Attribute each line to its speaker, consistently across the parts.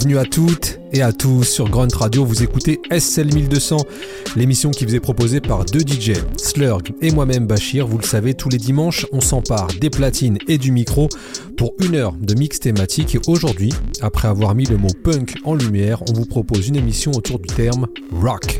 Speaker 1: Bienvenue à toutes et à tous sur Grunt Radio. Vous écoutez SL 1200, l'émission qui vous est proposée par deux DJ, Slurg et moi-même Bachir. Vous le savez, tous les dimanches, on s'empare des platines et du micro pour une heure de mix thématique. Et aujourd'hui, après avoir mis le mot punk en lumière, on vous propose une émission autour du terme rock.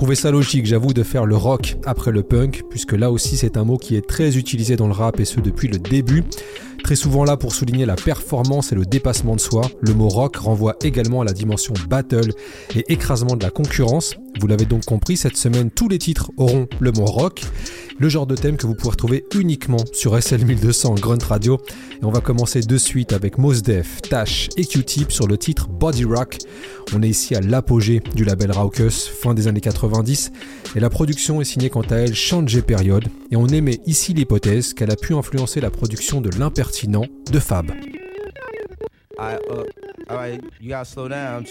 Speaker 1: On trouvait ça logique, j'avoue, de faire le rock après le punk, puisque là aussi c'est un mot qui est très utilisé dans le rap et ce depuis le début. Très souvent là pour souligner la performance et le dépassement de soi, le mot rock renvoie également à la dimension battle et écrasement de la concurrence. Vous l'avez donc compris, cette semaine tous les titres auront le mot rock, le genre de thème que vous pourrez retrouver uniquement sur SL 1200 Grunt Radio. Et on va commencer de suite avec Mos Def, Tash et Q-Tip sur le titre Body Rock. On est ici à l'apogée du label Raucus, fin des années 90, et la production est signée quant à elle Changé Période, et on émet ici l'hypothèse qu'elle a pu influencer la production de l'impertinent de Fab.
Speaker 2: Uh, you gotta slow down.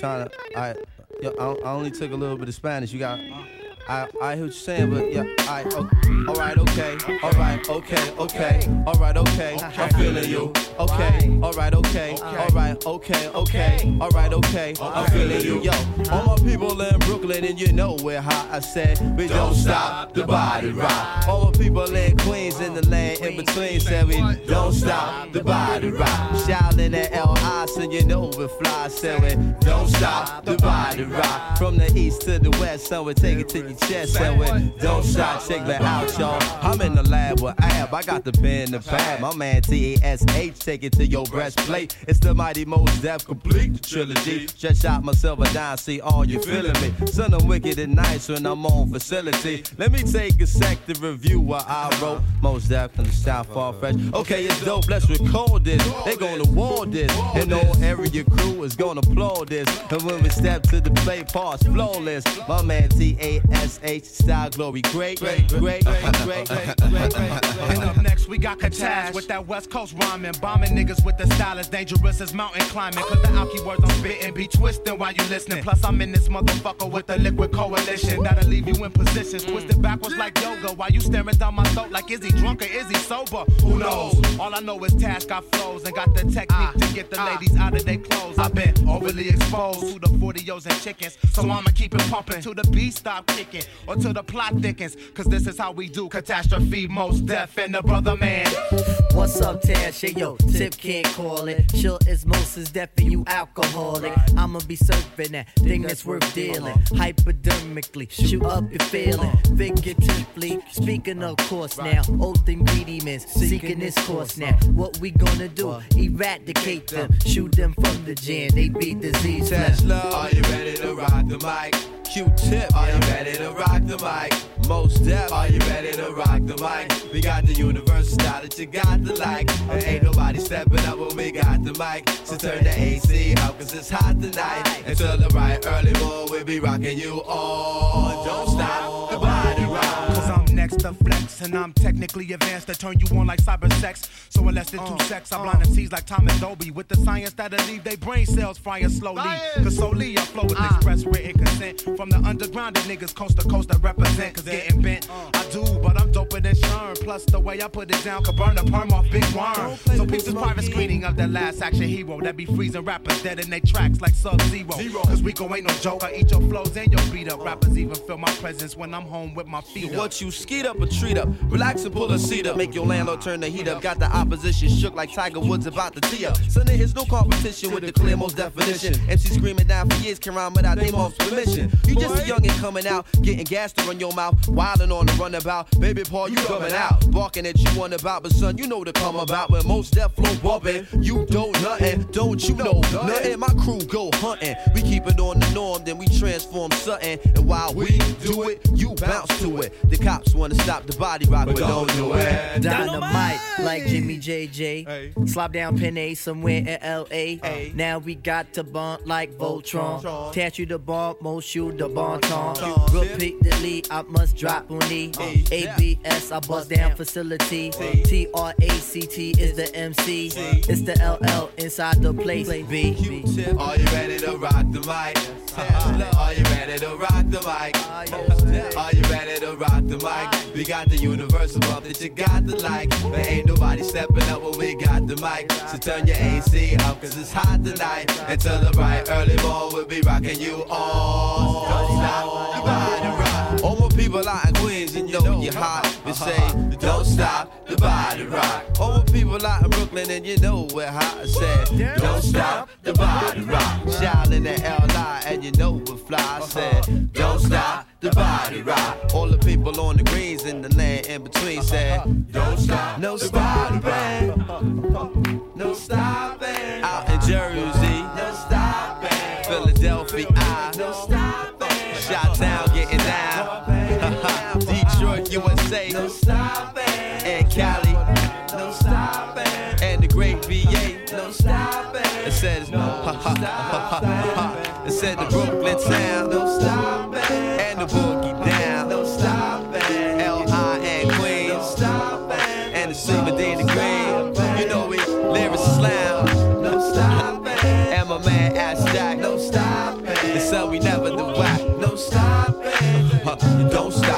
Speaker 2: I, I hear what you're saying, but yeah, I, oh, okay. all right, okay, all right, okay, okay, all right, okay, I'm feeling you, okay, all right, okay, all right, okay, okay, all right, okay, I'm feeling you, yo. All my people in Brooklyn, and you know we're hot. I said we don't stop the body rock. All my people in Queens, in the land in between, said we don't stop the body rock. Shouting at L.I., so you know we fly, said we don't stop the body rock. From the east to the west, so we take it to your chest and we don't stop, check that out, y'all. I'm in the lab with Ab, I got the pen, the pad. My man T-A-S-H, take it to your breastplate. It's the mighty Mos Def complete the trilogy. Just shot myself a dime, see all you feeling me. Son, I'm wicked and nice when I'm on facility. Let me take a sec to review what I wrote. Mos Def from the South far fresh. Okay, it's dope, let's record this. They gonna war this. And no area crew is gonna applaud this. And when we step to the play, pause flawless. My man T-A-S SH style glory. Great, great, great, great, great, great, great.
Speaker 3: And up next, we got Katash with that West Coast rhyming. Bombing niggas with the style as dangerous as mountain climbing. Cause the alky words I'm spitting be twisting while you listening. Plus, I'm in this motherfucker with the liquid coalition that'll leave you in positions twisted backwards like yoga while you staring down my throat like is he drunk or is he sober? Who knows? All I know is Tash got flows and got the technique to get the ah. ladies out of their clothes. I've been overly exposed to the 40 and chickens, so I'ma keep it pumping till the beat stop kicking or till the plot thickens. Cause this is how we do catastrophe, Mos Def, and the brother man.
Speaker 4: What's up, Tash? Hey, yo, Tip can't call it. Most is deaf and you alcoholic. I'ma be surfing that thing that's worth dealing. Hypodermically, shoot up your feeling. Figuratively, speaking of course now. Oath ingredients, seeking this course now. What we gonna do? Eradicate them, shoot them from the jam. They be disease.
Speaker 2: Tesla, are you ready to rock the mic? Q-tip, are you ready to rock the mic? Mos Def, are you ready to rock the mic? We got the universal style that you got to like. And ain't nobody stepping up when we got the mic. So turn the AC up cause it's hot tonight. Until the right early morning, we'll be rocking you all. Don't stop the.
Speaker 3: Cause I'm next to flex, and I'm technically advanced to turn you on like cyber sex. So in less than two sex, I blind the seas like Thomas Dolby with the science that'll leave they brain cells frying slowly. Cause solely I flow with express written consent from the underground of niggas coast to coast that represent. Cause getting bent, I do, but I'm doper than Sherm. Plus the way I put it down could burn the perm off Big Worm. So peace is private screening of the last action hero that be freezing rappers dead in their tracks like Sub Zero. Cause Rico ain't no joke. I eat your flows and your beat up. Rappers even feel my presence when I'm home with my feet up.
Speaker 2: What you skeet up or treat up? Relax and pull a seat up. Make your landlord turn the heat up. Got the opposition shook like Tiger Woods about to tee up. Son, there's no competition with the clear most definition. MC screaming down for years can rhyme without their mom's permission. You just a youngin' coming out, getting gas to run your mouth, wildin' on the runabout. Baby Paul, you coming out, barking at you on about, but son, you know to come about. When Mos Def flow bumpin', you don't nothing, don't you know nothing? My crew go hunting, we keep it on the norm, then we transform something. And while we do it, you bounce to it. The cops wanna stop the body rock, but don't do it.
Speaker 4: Dynamite, like Jimmy JJ. Slop down Pen A somewhere in LA. Now we got to bump like Voltron. Tattoo the bomb, most shoot the bon ton. Repeatedly, I must drop on E. Uh, uh, ABS, I bust down facility. T R A C T is the MC. It's the LL inside the place. B.
Speaker 2: Are you ready to rock the mic? Uh-huh. Are you ready to rock the mic. Uh, Are you ready to rock the mic? We got the universal bump that you got to like. But ain't nobody stepping up when we got the mic. So turn your AC up, cause it's hot tonight. and Until the bright early morning, we'll be rocking you all. Don't stop, the body rock. All my people out in Queens, and you know you're hot. We say, don't stop, the body rock. All my people out in Brooklyn, and you know we're hot. I said, don't stop, the body rock. Shouting at LI, and you know we're fly. I said, don't stop, the body rock. All the people on the greens in the land in between said, don't stop, no stopping. No stopping. Out in Jersey, no stopping. Philadelphia, no stopping. Shot down, getting down. Detroit, USA, no stopping. And Cali, no stopping. And the great VA, no stopping. It says, ha. It said the Brooklyn town, no stopping. Don't stop,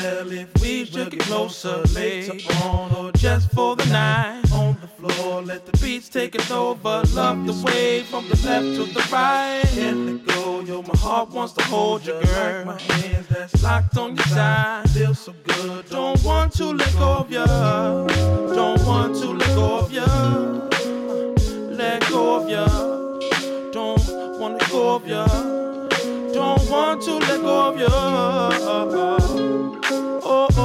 Speaker 5: Tell if we should get closer later on or just for the night. On the floor, let the beats take it over. Love the way from the left to the right. Can't let go, yo, my heart wants to hold you, girl. My hands that's locked on your side. Feels so good, don't want to let go of you. Don't want to let go of you. Let go of you. Don't wanna let go of you. Don't want to let go of you.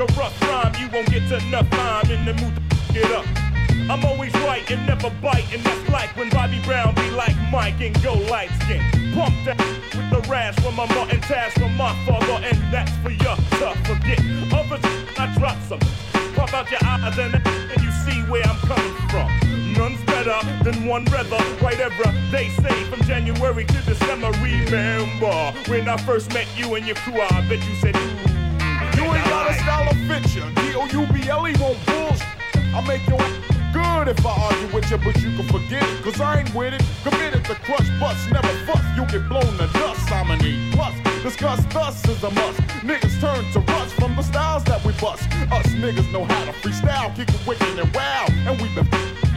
Speaker 5: a
Speaker 6: rough rhyme. You won't get to enough time in the mood to get up. I'm always right and never bite, and that's like when Bobby Brown be like Mike and go light skin. Pump that with the rash from my and task from my father, and that's for you to forget. Others, I drop some. Pop out your eyes and, and you see where I'm coming from. None's better than one brother, right ever. They say from January to December. Remember when I first met you and your crew, I bet you said, Ooh,
Speaker 7: You ain't got a style of fiction. D-O-U-B-L-E won't bullshit. I make your good if I argue with you, but you can forget it. Cause I ain't with it. Committed to crush, bust, never fuss. You get blown to dust. I'm an E plus. Discuss thus is a must. Niggas turn to rust from the styles that we bust. Us niggas know how to freestyle, kick it wicked and wow. And we've been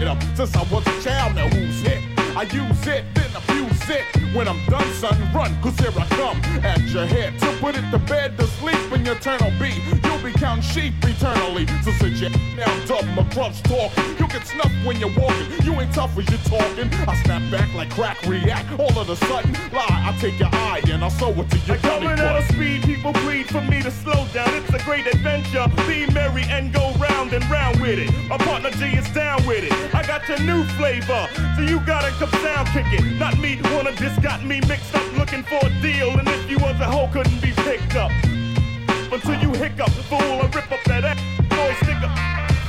Speaker 7: it up since I was a child. Now who's hit? I use it, then abuse it. When I'm done, son, run, cause here I come at your head. To put it to bed to sleep in your eternal beat. You'll be counting sheep eternally. So sit your down, dub my grubs talking. You get snuffed when you're walking. You ain't tough as you're talking. I snap back like crack react. All of a sudden, lie, I take your eye and I sew it to your
Speaker 6: Like coming out of speed, people plead for me to slow down. It's a great adventure. Be merry and go round and round with it. My partner G is down with it. I got your new flavor, so you gotta come down, kick it. Not me, wanna this got me mixed up, looking for a deal. And if you was a hoe, couldn't be picked up. Until you hiccup, fool, I rip up that ass. Boy, stick up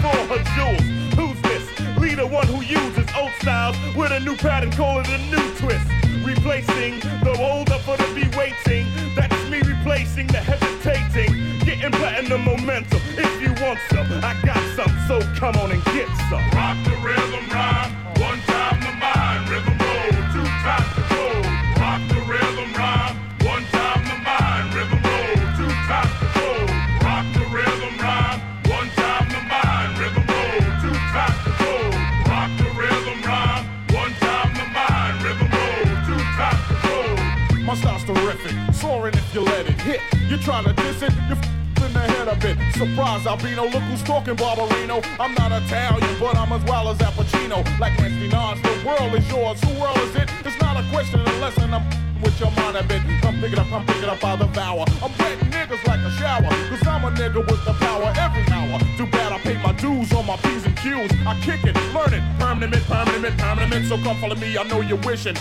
Speaker 6: for her jewels. Who's this? Leader one who uses old styles with a new pattern, call it a new twist. Replacing the older for the be waiting. That's me replacing the hesitating. Getting platinum momentum. If you want some, I got some, so come on and get some.
Speaker 8: Rock the rhythm rhyme,
Speaker 7: trying to diss it, the bit. Surprise, Albino, look who's talking, Barbarino. I'm not Italian, but I'm as well as Al Pacino. Like Nancy Nas, the world is yours. Who world is it? It's not a question unless I'm with your mind a bit. Come pick it up, I'm picking up, I'll devour. I'm wetting niggas like a shower, cause I'm a nigga with the power every hour. Too bad I pay my dues on my P's and Q's. I kick it, learn it, permanent, permanent, permanent. So come follow me, I know you're wishing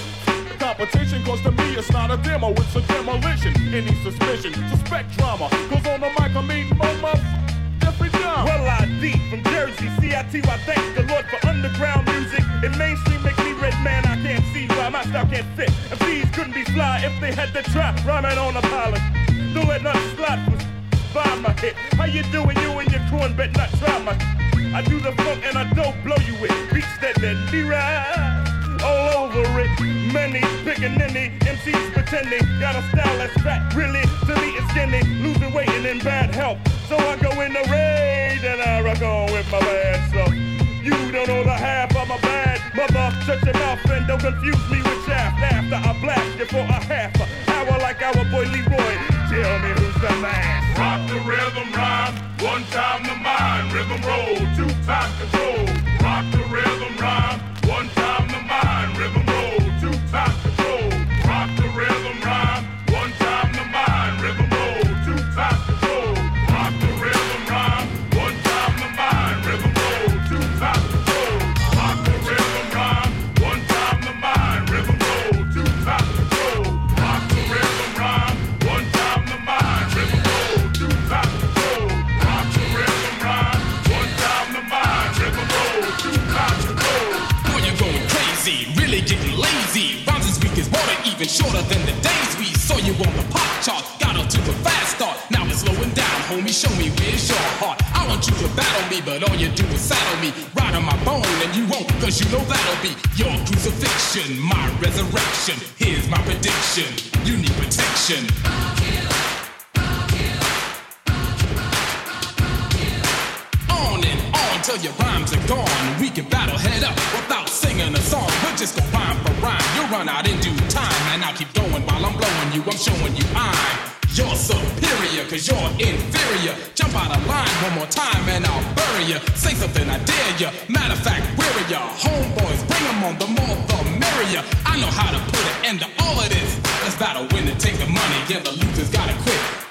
Speaker 7: competition cause to me it's not a demo it's a demolition any suspicion suspect drama cause on the mic i'm eating my Dahmer
Speaker 6: Well, I deep from Jersey, CIT, I thank the Lord for underground music. And mainstream makes me red man, I can't see why my style can't fit. And these couldn't be fly if they had the trap rhyming on a pilot. Don't let nothing slide for by my hit. How you doing, you and your crew, bet not try my I do the funk and I don't blow you with beats that let me ride all over it. Many picking any MCs pretending got a style that's fat. Really, me it's skinny, losing weight and in bad health. So I go in the raid and I rock on with my bad self. You don't know the half of my bad mother. Shut your mouth and don't confuse me with shaft. After I blast you for a half hour like our boy Leroy. Tell me who's the last.
Speaker 8: Rock the rhythm rhyme, one time the mind, rhythm roll, two times control. Rock the rhythm rhyme,
Speaker 9: than the days we saw you on the pop chart. Got up to the fast start, now it's slowing down, homie. Show me where's your heart. I want you to battle me, but all you do is saddle me. Ride on my bone, and you won't, cause you know that'll be your crucifixion, my resurrection. Here's my prediction you need protection. Till your rhymes are gone. We can battle head up without singing a song. We'll just go rhyme for rhyme. You'll run out in due time, and I'll keep going while I'm blowing you. I'm showing you I'm You're superior, cause you're inferior. Jump out of line one more time and I'll bury you. Say something, I dare you. Matter of fact, where are ya? Homeboys, bring 'em on, the more the merrier. I know how to put an end to all of this. Let's battle win and take the money, yeah, the losers gotta quit.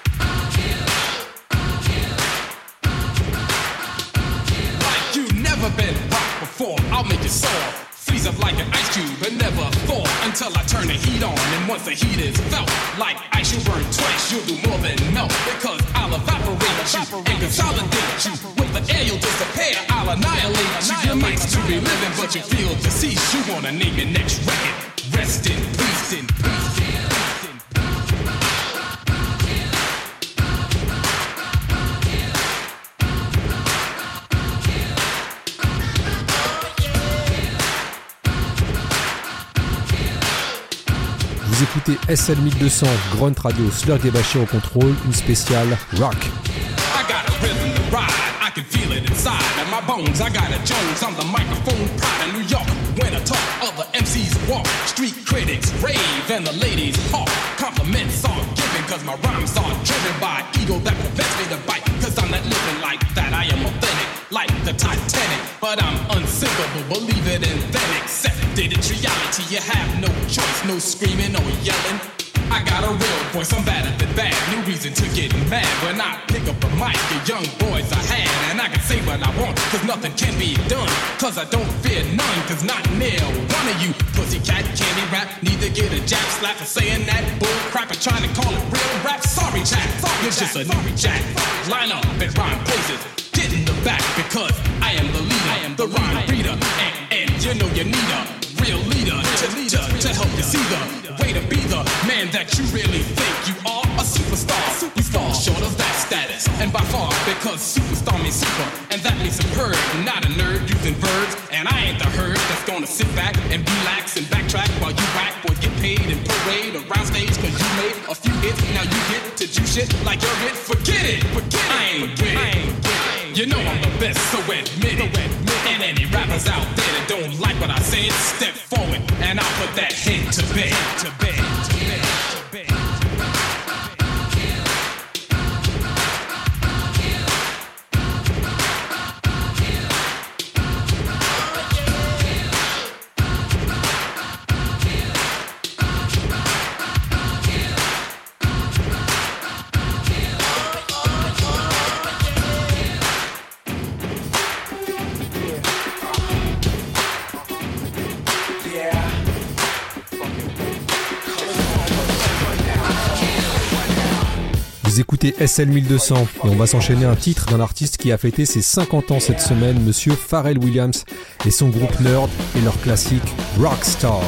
Speaker 9: Sore. Freeze up like an ice cube and never thaw until I turn the heat on. And once the heat is felt, like ice, you'll burn twice. You'll do more than melt because I'll evaporate you and consolidate you. With the air, you'll disappear. I'll annihilate you. Your nights to be living, but you feel deceased. You wanna name your next record? Rest in peace. in peace,
Speaker 10: Écoutez SL 1200, Grunt Radio, Slurg et au contrôle, une spéciale rock.
Speaker 9: I got a rhythm to ride, I can feel it inside of my bones. I got a Jones on the microphone, pride of New York. When I talk, other MCs walk, street critics rave, and the ladies hawk. Compliments are given, cause my rhymes are driven by ego that prevents me to bite. Cause I'm not living like like the Titanic. But I'm unsinkable, believe it and then accept it. It's reality, you have no choice, no screaming or yelling. I got a real voice, I'm better than bad. No reason to get mad when I pick up the mic. The young boys I had, and I can say what I want, cause nothing can be done. Cause I don't fear none, cause not near one of you pussycat candy rap. Need to get a jab slap for saying that bull crap and trying to call it real rap. Sorry, Jack, you're just a new jack. Line up and rhyme places. Get in the back because I am the leader, I am the rhyme reader, and, and you know you need a real leader to lead to help you see the way to be the man that you really think you are a superstar. Superstar, short of that status, and by far because superstar means super, and that means superb, not a nerd using verbs. And I ain't the herd that's gonna sit back and relax and backtrack while you whack boys get paid and parade around stage cause you made a few hits. Now you get to do shit like you're it. Forget it, forget it. I ain't with so admit it. And any rappers out there that don't like what I said, step forward and I'll put that head. To bed. To bed.
Speaker 10: SL 1200 et on va s'enchaîner un titre d'un artiste qui a fêté ses 50 ans cette semaine, monsieur Pharrell Williams et son groupe Nerd et leur classique Rockstar.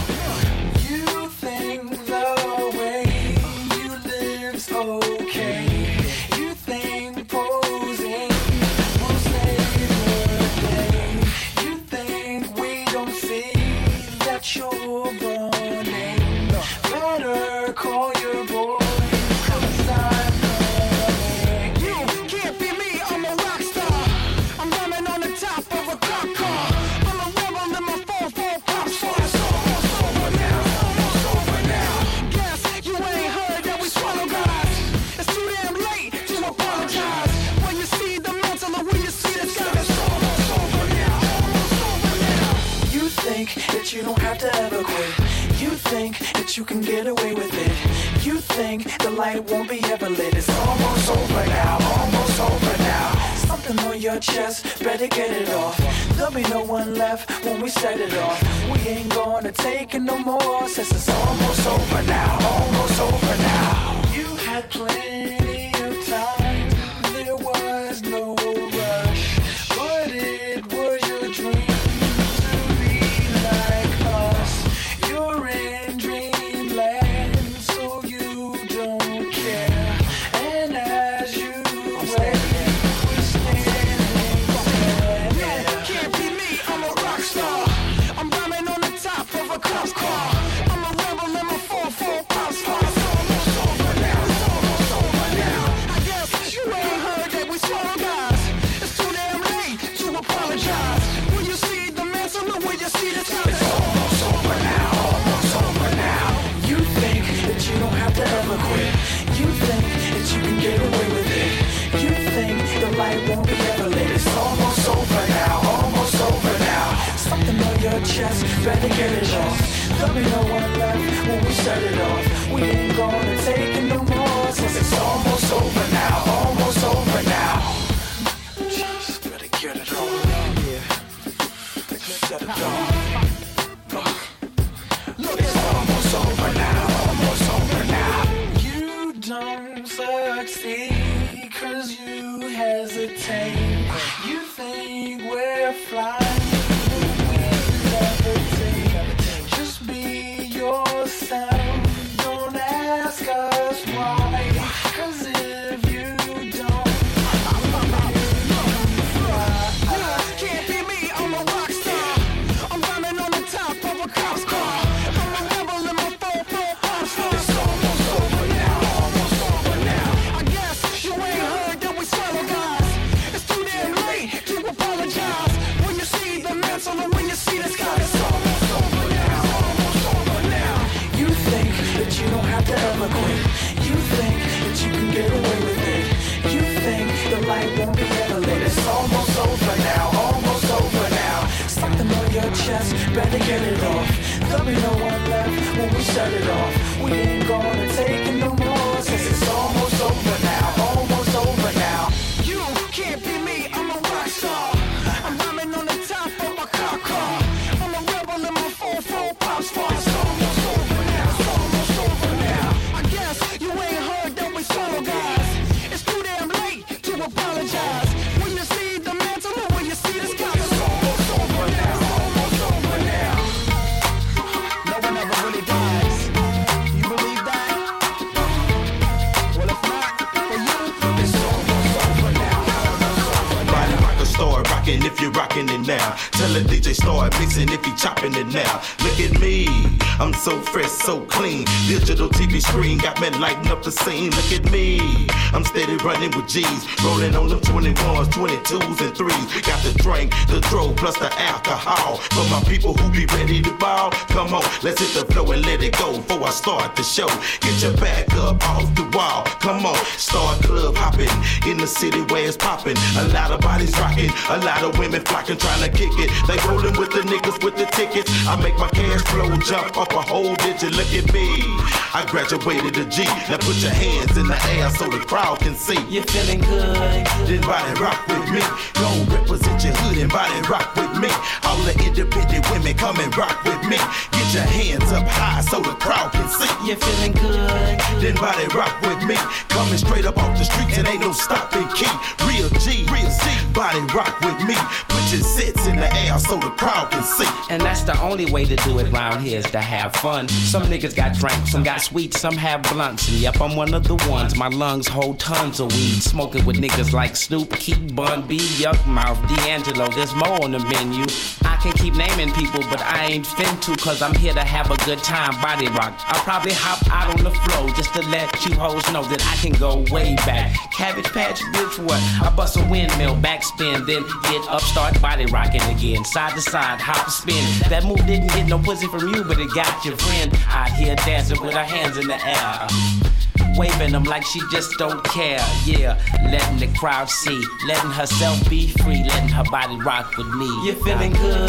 Speaker 11: So
Speaker 12: fresh, so clean. Digital TV screen got me lighting up the scene. Look at me, I'm steady running with G's, rolling on them 21s, 22s, and 3s. Got the drink, the dro, plus the alcohol. For my people who be ready to ball, come on, let's hit the flow and let it go before I start the show. Get your back up off the wall, come on, start club hopping in the city where it's popping. A lot of bodies rocking, a lot of women flocking, trying to kick it. They rolling with the niggas with the tickets. I make my cash flow jump up a whole digit. Look at me, I graduated a G. Now put your hands in the air so the crowd can see.
Speaker 13: You're feeling good?
Speaker 12: Then body rock with me. Go represent your hood and body rock with me. All the independent women come and rock with me. Get your hands up high so the crowd can see.
Speaker 13: You're feeling good?
Speaker 12: Then body rock with me. Coming straight up off the streets and ain't no stopping key. Real G, real C, body rock with me. Put your sets in the air so the crowd can see.
Speaker 14: And that's the only way to do it round here is to have fun. Some niggas got drank, some got sweet, some have blunts. And yep, I'm one of the ones. My lungs hold tons of weed. Smoking with niggas like Snoop, Keith, Bun B, Yukmouth, D'Angelo. There's more on the menu. I can keep naming people, but I ain't fin to, cause I'm here to have a good time. Body rock. I'll probably hop out on the floor just to let you hoes know that I can go way back. Cabbage patch, bitch, what? I bust a windmill, backspin, then get up, start body rocking again. Side to side, hop, spin. That move didn't get no pussy from you, but it got your friend out here dancing with our hands in the air. Waving them like she just don't care. Yeah, letting the crowd see, letting herself be free, letting her body rock with me. You feeling good?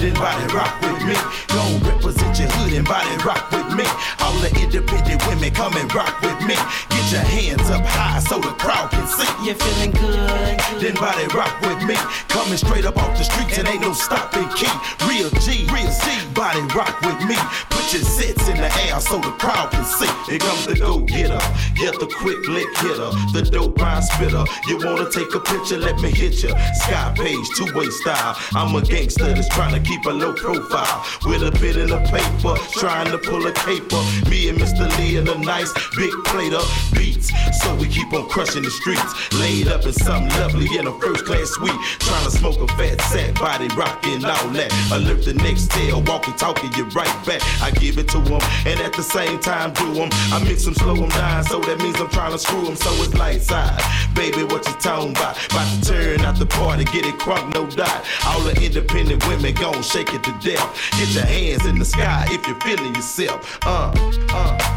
Speaker 12: Then body rock with me. Go represent your hood and body rock with me. All the independent women come and rock with me. Get your hands up high so the crowd can see.
Speaker 13: You feeling good?
Speaker 12: Then body rock with me. Coming straight up off the streets and ain't no stopping key. Real G, real C, body rock with me. Put your sets in the air so the crowd can see. Here comes the go getter, get the quick lick hitter, the dope rhyme spitter. You wanna take a picture? Let me hit ya. Sky page, two way style. I'm a gangster that's trying to keep a low profile with a bit in the paper, trying to pull a caper. Me and Mr. Lee in a nice big plate of beats, so we keep on crushing the streets. Laid up in something lovely in a first class suite, trying to smoke a fat sack, body rocking all that. Alert the next tail, walking, talking you right back. I give it to them, and at the same time do them. I mix them, slow them down, so that means I'm trying to screw them, so it's light side. Baby, what you talking about? About to turn out the party, get it crunk, no doubt. All the independent women gon' shake it to death. Get your hands in the sky if you're feeling yourself. Uh, uh.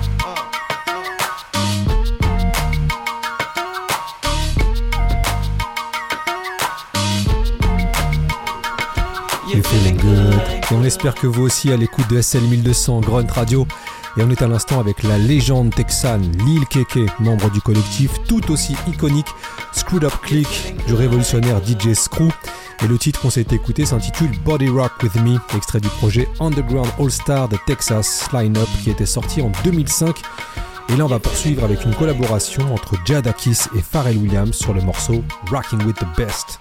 Speaker 1: Et on espère que vous aussi à l'écoute de SL 1200 Grunt Radio. Et on est à l'instant avec la légende texane Lil Keke, membre du collectif tout aussi iconique Screwed Up Click du révolutionnaire DJ Screw. Et le titre qu'on s'est écouté s'intitule Body Rock With Me, extrait du projet Underground All Star de Texas Line-Up qui était sorti en 2005. Et là, on va poursuivre avec une collaboration entre Jadakis et Pharrell Williams sur le morceau Rocking with the Best.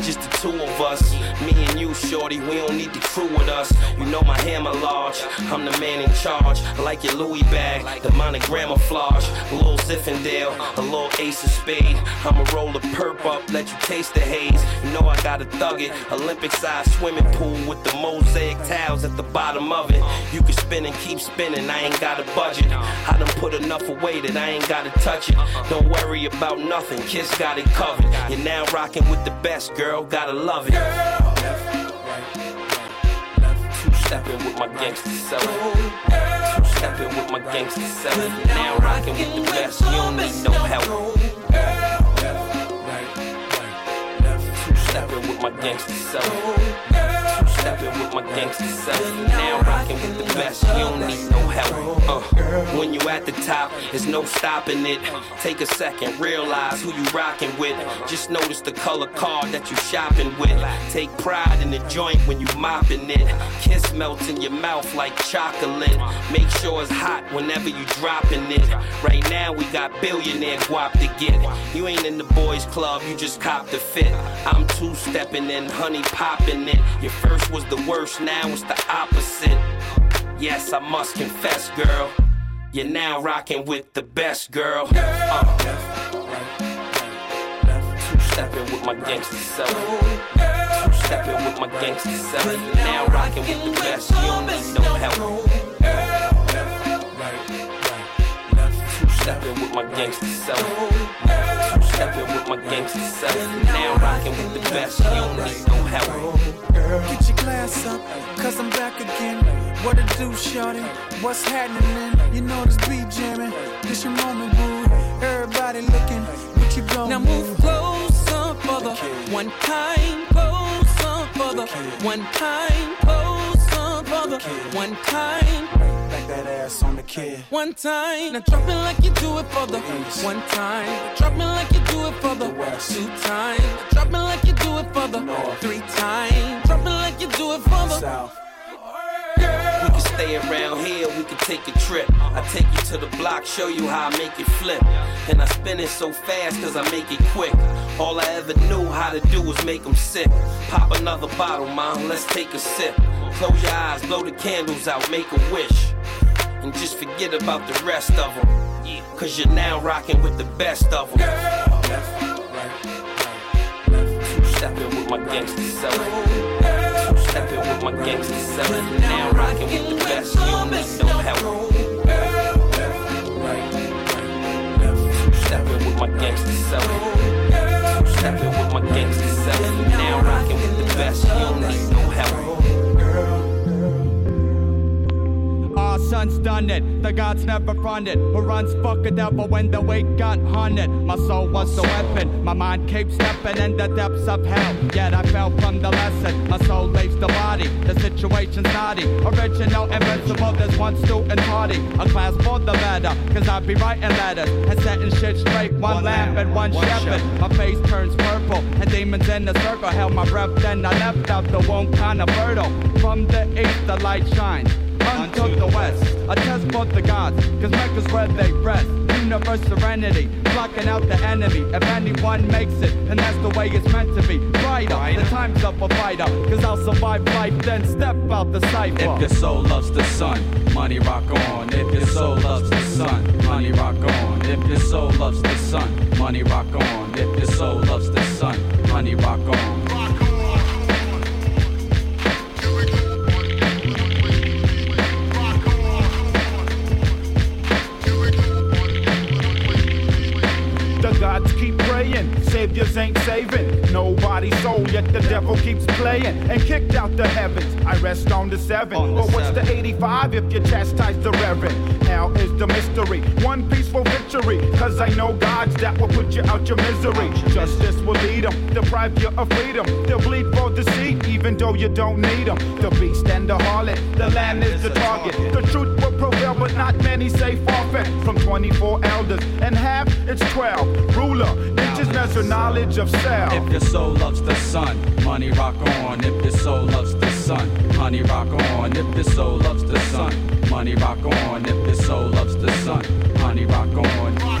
Speaker 15: Just the two of us. Me and you, shorty, we don't need the crew with us. You know my hammer large, I'm the man in charge. I like your Louis bag, the monogram of flage. A little Zinfandel, a little ace of spade. I'ma roll the perp up, let you taste the haze. You know I gotta thug it. Olympic size swimming pool with the mosaic tiles at the bottom of it. You can spin and keep spinning, I ain't got a budget. I done put enough away that I ain't gotta touch it. Don't worry about nothing, Kiss got it covered. You're now rocking with the best, girl, gotta love it. Two stepping with my gangster self. Two stepping with my gangster self. Now rocking with the best, you don't need no help. Two stepping with my gangster self. Stepping with my gangster self. Now rocking with the best, you don't need no help. Uh, when you at the top, there's no stopping it. Take a second, realize who you rocking with. Just notice the color card that you shopping with. Take pride in the joint when you mopping it. Kiss melts in your mouth like chocolate. Make sure it's hot whenever you dropping it. Right now we got billionaire guap to get. You ain't in the boys club, you just cop the fit. I'm two stepping in, honey popping it. Your first was the worst, now it's the opposite. Yes, I must confess, girl. You're now rocking with the best girl. Uh. Two stepping with my gangster self. Two stepping with my gangster self. Now rocking with the best. You don't need no help. Two stepping with my gangster self. Two stepping with my gangster self. Now rocking with the best. You don't need no help.
Speaker 16: Get your glass up, cause I'm back again. What it do, shorty? What's happening? You know this beat jamming. This your moment, boo. Everybody looking, what you blowing?
Speaker 17: Now move closer for the one time, closer for the one time, closer for the one time.
Speaker 16: That ass on the kid.
Speaker 17: One time, now drop it like you do it for the one time. Drop me like you do it for the two time. Drop me like you do it for the three time. Drop it like you do it for the
Speaker 16: South.
Speaker 15: We can stay around here, we can take a trip. I take you to the block, show you how I make it flip. And I spin it so fast cause I make it quick. All I ever knew how to do was make them sick. Pop another bottle, mom, let's take a sip. Close your eyes, blow the candles out, make a wish. And just forget about the rest of them. Cause you're now rocking with the best of them. Two stepping with my gangster self. Two stepping with my gangster self. Now rocking with the best. You don't need no help. Two stepping with my gangster self. Two stepping with my gangster self. Now rocking with the best. You don't need no help.
Speaker 18: Our son's done it, the gods never fronted. Who runs fuck a devil when the weight got hunted? My soul was the weapon, my mind kept stepping in the depths of hell. Yet I fell from the lesson, my soul leaves the body. The situation's naughty, original, invincible. There's one student party, a class for the better. Cause I be writing letters and setting shit straight. One, lamp and one, shepherd. My face turns purple, and demons in the circle held my breath. Then I left out the womb kinda fertile. From the east, the light shines unto the west. A test for the gods, cause Mecca's where they rest. Universe serenity, blocking out the enemy. If anyone makes it, and that's the way it's meant to be. Brighter, the time's up a fighter, cause I'll survive life, then step out the cipher.
Speaker 19: If your soul loves the sun, money rock on. If your soul loves the sun, money rock on. If your soul loves the sun, money rock on. If your soul loves the sun, money rock on.
Speaker 6: The gods keep praying.
Speaker 20: saying saviors ain't saving nobody's soul, yet the devil keeps playing and kicked out the heavens. I rest on the seven,
Speaker 18: On the
Speaker 20: but what's
Speaker 18: seven.
Speaker 20: the 85 if you chastise the reverend? Hell is the mystery, one peaceful victory, cause I know gods that will put you out your misery. Justice will lead them, deprive you of freedom. They'll bleed for deceit, even though you don't need them. The beast and the harlot, the land is the target. The truth will prevail, but not many say forfeit. From 24 elders and half, it's 12. Ruler, inches measure knowledge of self.
Speaker 19: If your soul loves the sun, money rock on. If your soul loves the sun, honey rock on. If your soul loves the sun, money rock on. If your soul loves the sun, honey rock on.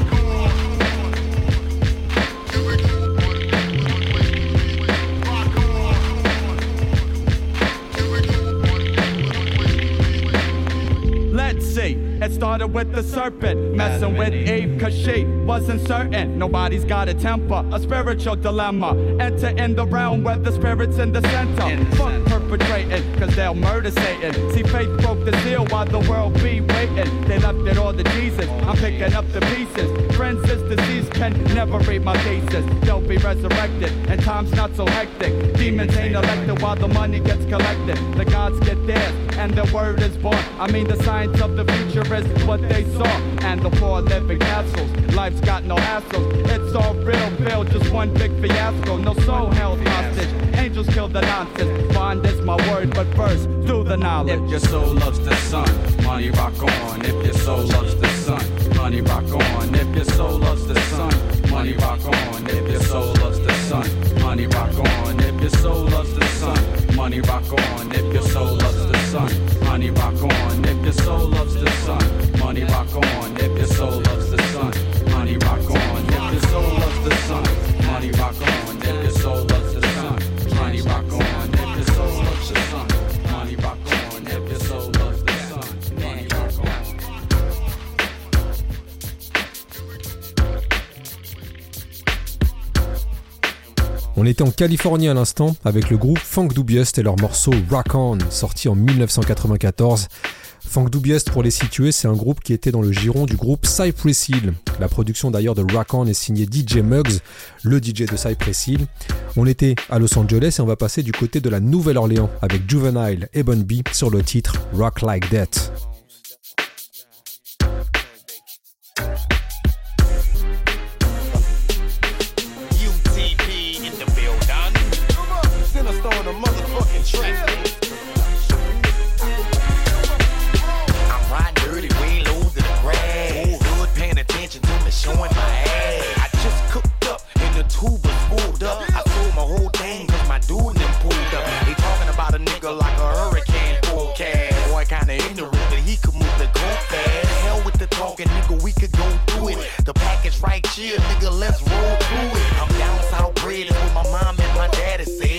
Speaker 18: It started with the serpent, messing with Eve, cause she wasn't certain. Nobody's got a temper, a spiritual dilemma. Enter in the realm where the spirit's in the center. Fuck perpetrating, cause they'll murder Satan. See, faith broke the seal while the world be waiting. They left it all to Jesus. I'm picking up the pieces. Friends this disease can never read my thesis. They'll be resurrected, and time's not so hectic. Demons ain't elected while the money gets collected. The gods get theirs, and the word is born. I mean, the science of the future is what they saw. And the four living in castles. Life's got no hassles. It's all real, Bill, just one big fiasco. No soul held hostage. Angels kill the nonsense. Bond is my word, but first, do the knowledge.
Speaker 19: If your soul loves the sun, money rock on. If your soul loves the sun, money rock on. If your soul loves the sun, money rock on. If your soul loves the sun, money rock on. If your soul loves the sun, money rock on. If your soul loves the sun, money rock on. If your soul loves the sun, money rock on. If your soul loves the sun, money rock on. If your soul loves the sun, money rock on. If your On
Speaker 1: était en Californie à l'instant avec le groupe Funk Dubiest et leur morceau Rock On, sorti en 1994. Funk Dubiest, pour les situer, c'est un groupe qui était dans le giron du groupe Cypress Hill. La production d'ailleurs de Rock On est signée DJ Muggs, le DJ de Cypress Hill. On était à Los Angeles et on va passer du côté de la Nouvelle-Orléans avec Juvenile et Bun B sur le titre Rock Like That.
Speaker 21: The pulled up. I sold my whole thing cause my dude them pulled up. They talking about a nigga like a hurricane forecast. Boy, kinda ignorant, but he could move the go fast. Hell with the talking, nigga, we could go through it. The package right here, nigga, let's roll through it. I'm down south bred, is my mom and my daddy say.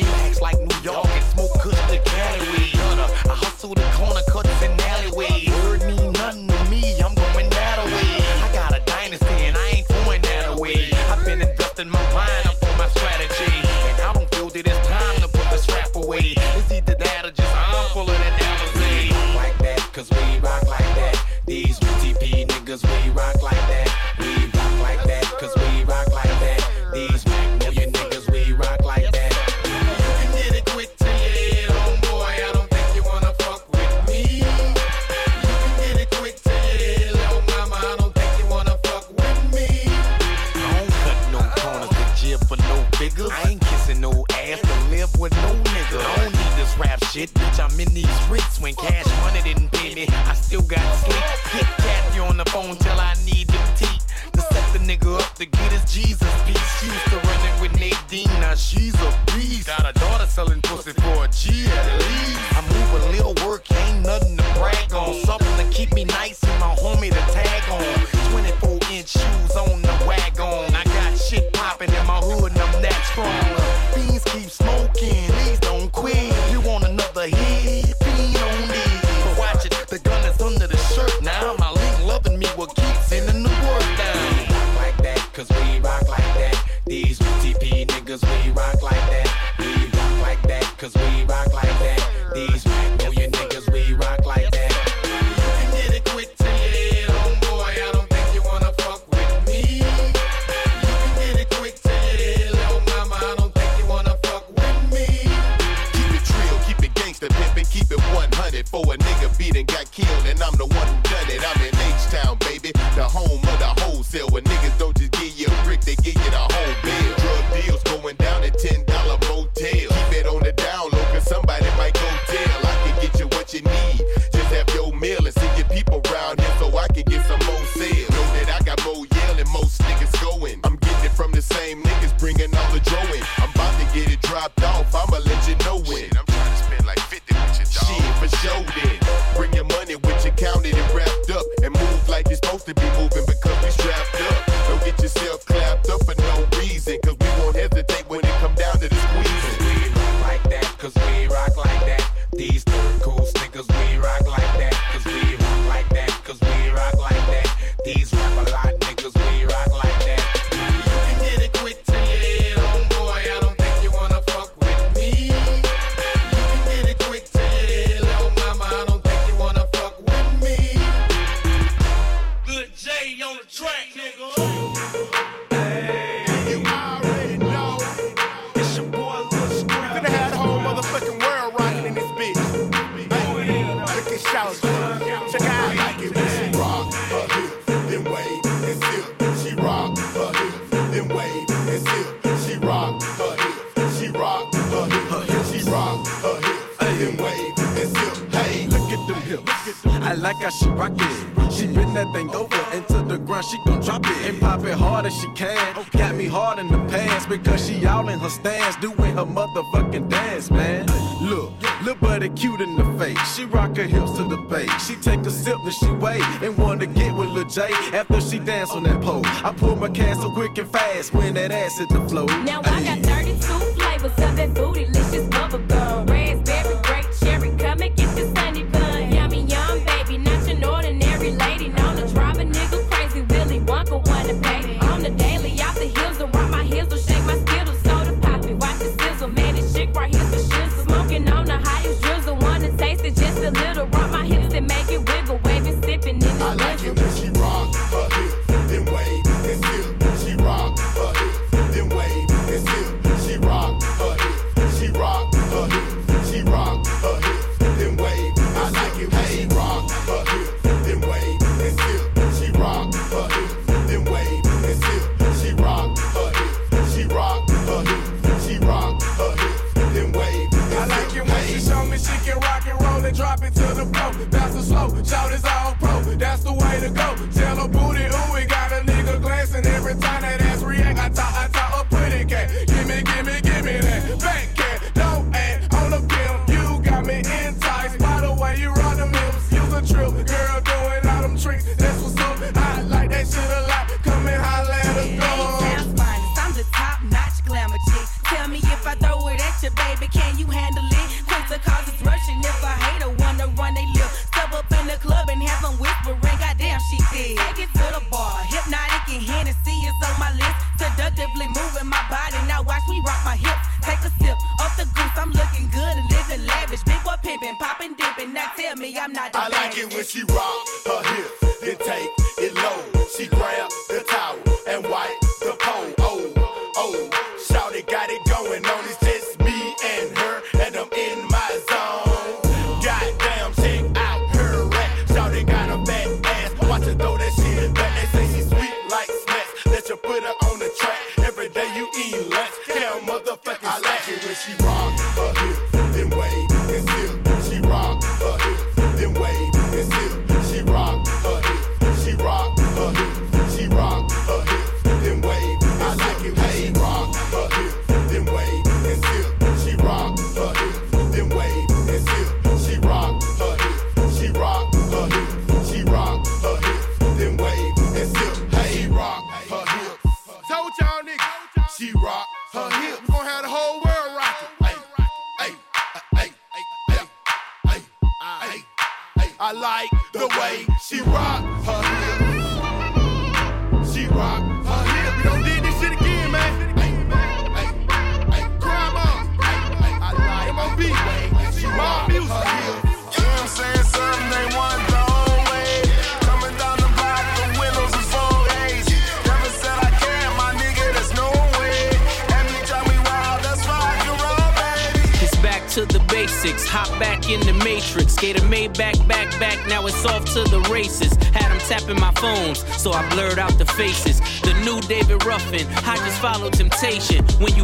Speaker 22: hips.
Speaker 17: I like how she rock it. She bend that thing over into the ground, she gon' drop it and pop it hard as she can. Got me hard in the pants because she out in her stance, doing her motherfucking dance, man. Look, look buddy cute in the face. She rock her hips to the bass. She take a sip and she wait and wanna get with Lil J after she dance on that pole. I pull my can so quick and fast when that ass hit the floor.
Speaker 23: Now I got 32 flavors of that bootylicious
Speaker 24: bubblegum.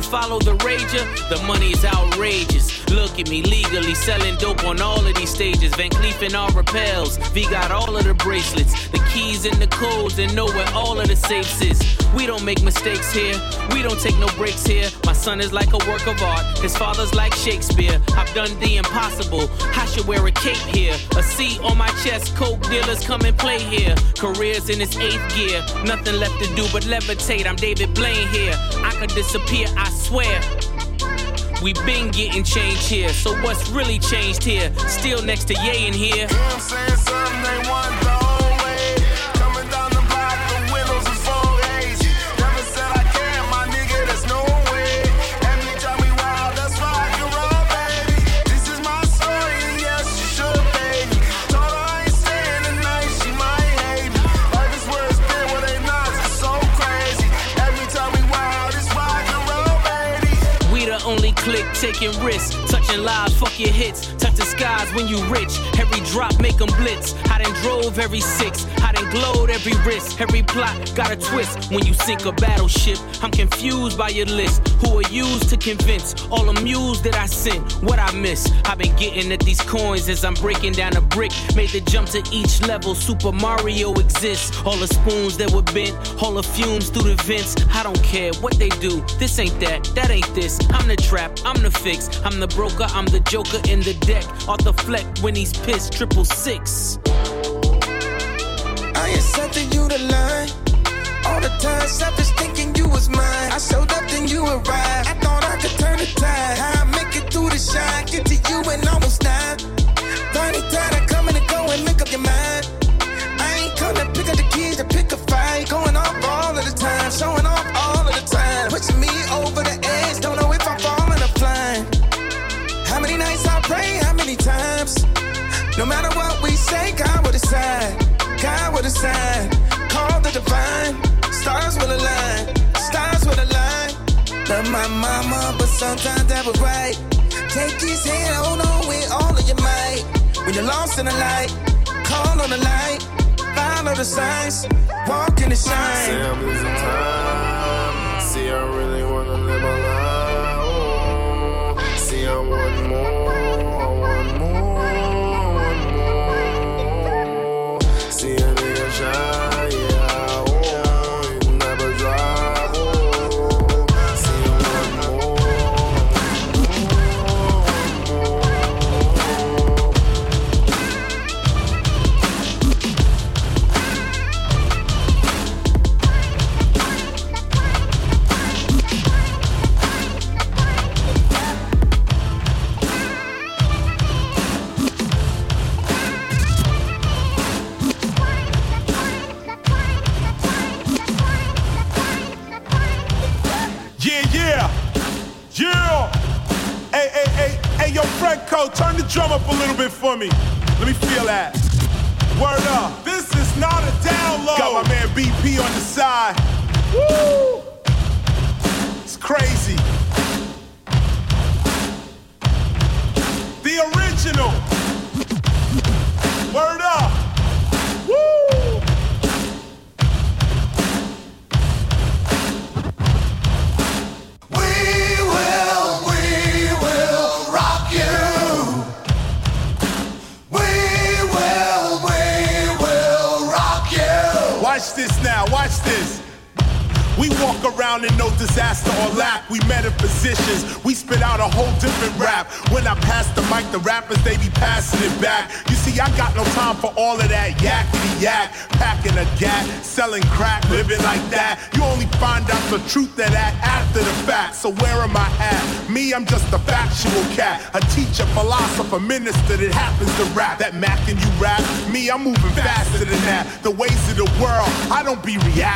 Speaker 24: Follow the rager, the money is outrageous. Look at me legally selling dope on all of these stages. Van Cleef and Arpels. V got all of the bracelets, the keys and the codes, and know where all of the safes is. We don't make mistakes here. We don't take no breaks here. My son is like a work of art. His father's like Shakespeare. I've done the impossible. I should wear a cape here. A C on my chest. Coke dealers come and play here. Careers in its eighth gear. Nothing left to do but levitate. I'm David Blaine here. Disappear, I swear. We been getting changed here. So what's really changed here? Still next to Ye in here. Taking risks, touching lives, fuck your hits, touch the skies when you rich. Drop make 'em blitz. I done drove every six, I done glowed every wrist. Every plot got a twist. When you sink a battleship, I'm confused by your list. Who are used to convince all the mules that I sent? What I miss? I've been getting at these coins as I'm breaking down a brick. Made the jump to each level. Super Mario exists. All the spoons that were bent, all the fumes through the vents. I don't care what they do. This ain't that, that ain't this. I'm the trap, I'm the fix. I'm the broker, I'm the joker in the deck. The fleck when he's pissed, triple six.
Speaker 16: I something you to line. All the time, selfish thinking you was mine. I showed up, then you arrived. I thought I could turn the tide. How I make it through the shine, get to you and almost die. Funny time, I come in and go and make up your mind. I ain't come to pick up the keys to pick a fight. Going off all of the time, showing No matter what we say, God will decide. God will decide. Call the divine. Stars will align. Stars will align. Love my mama, but sometimes that was right. Take his hand, oh hold on with all of your might. When you're lost in the light, call on the light. Follow the signs. Walk in the shine.
Speaker 25: Say I'm losing time. See, I really wanna live my life. Oh, see, I want more.
Speaker 6: I'm moving faster than that. The ways of the world, I don't be reacting